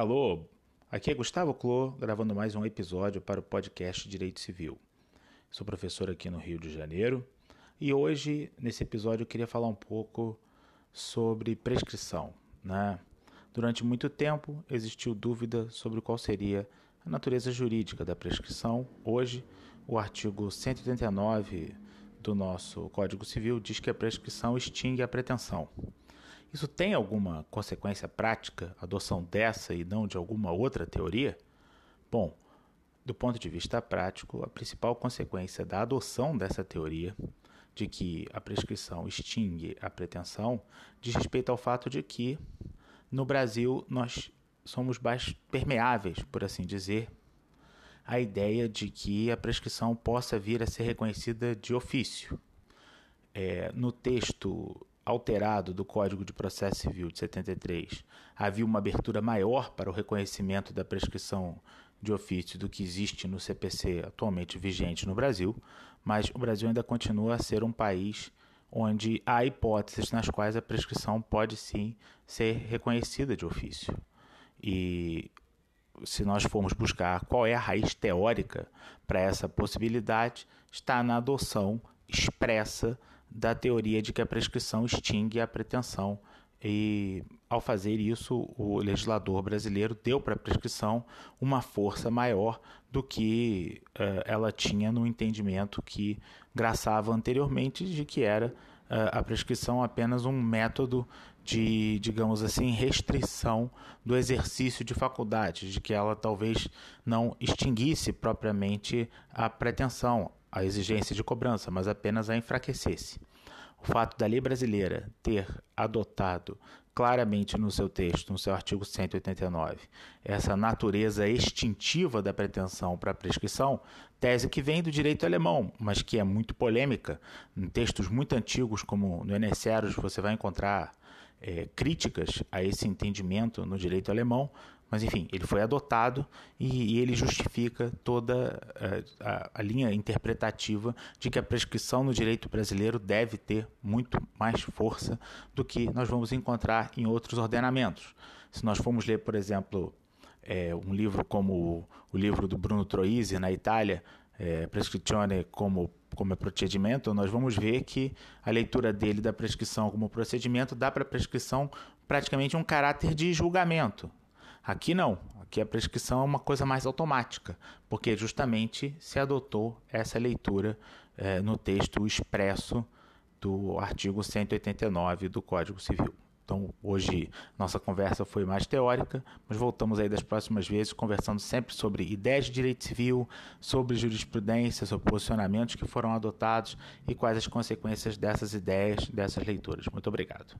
Alô, aqui é Gustavo Clô, gravando mais um episódio para o podcast Direito Civil. Sou professor aqui no Rio de Janeiro e hoje, nesse episódio, eu queria falar um pouco sobre prescrição. Né? Durante muito tempo existiu dúvida sobre qual seria a natureza jurídica da prescrição. Hoje, o artigo 189 do nosso Código Civil diz que a prescrição extingue a pretensão. Isso tem alguma consequência prática, a adoção dessa e não de alguma outra teoria? Bom, do ponto de vista prático, a principal consequência da adoção dessa teoria, de que a prescrição extingue a pretensão, diz respeito ao fato de que, no Brasil, nós somos mais permeáveis, por assim dizer, à ideia de que a prescrição possa vir a ser reconhecida de ofício. É, no texto alterado do Código de Processo Civil de 73 havia uma abertura maior para o reconhecimento da prescrição de ofício do que existe no CPC atualmente vigente no Brasil, mas o Brasil ainda continua a ser um país onde há hipóteses nas quais a prescrição pode sim ser reconhecida de ofício. E se nós formos buscar qual é a raiz teórica para essa possibilidade, está na adoção expressa da teoria de que a prescrição extingue a pretensão. E ao fazer isso, o legislador brasileiro deu para a prescrição uma força maior do que uh, ela tinha no entendimento que graçava anteriormente de que era uh, a prescrição apenas um método de, digamos assim, restrição do exercício de faculdades, de que ela talvez não extinguisse propriamente a pretensão, a exigência de cobrança, mas apenas a enfraquecesse. O fato da lei brasileira ter adotado claramente no seu texto, no seu artigo 189, essa natureza extintiva da pretensão para prescrição, tese que vem do direito alemão, mas que é muito polêmica. Em textos muito antigos, como no Enes você vai encontrar é, críticas a esse entendimento no direito alemão, mas enfim, ele foi adotado e, e ele justifica toda a, é, a, a, linha interpretativa de que a prescrição no direito brasileiro deve ter muito mais força do que nós vamos encontrar em outros ordenamentos. Se nós formos ler, por exemplo, é, um livro como o, o livro do Bruno Troisi na Itália, é, Prescrizione como como procedimento, nós vamos ver que a leitura dele da prescrição como procedimento dá para a prescrição praticamente um caráter de julgamento. Aqui não, aqui a prescrição é uma coisa mais automática, porque justamente se adotou essa leitura é, no texto expresso do artigo 189 do Código Civil. Então, hoje nossa conversa foi mais teórica, mas voltamos aí das próximas vezes conversando sempre sobre ideias de direito civil, sobre jurisprudência, sobre posicionamentos que foram adotados e quais as consequências dessas ideias, dessas leituras. Muito obrigado.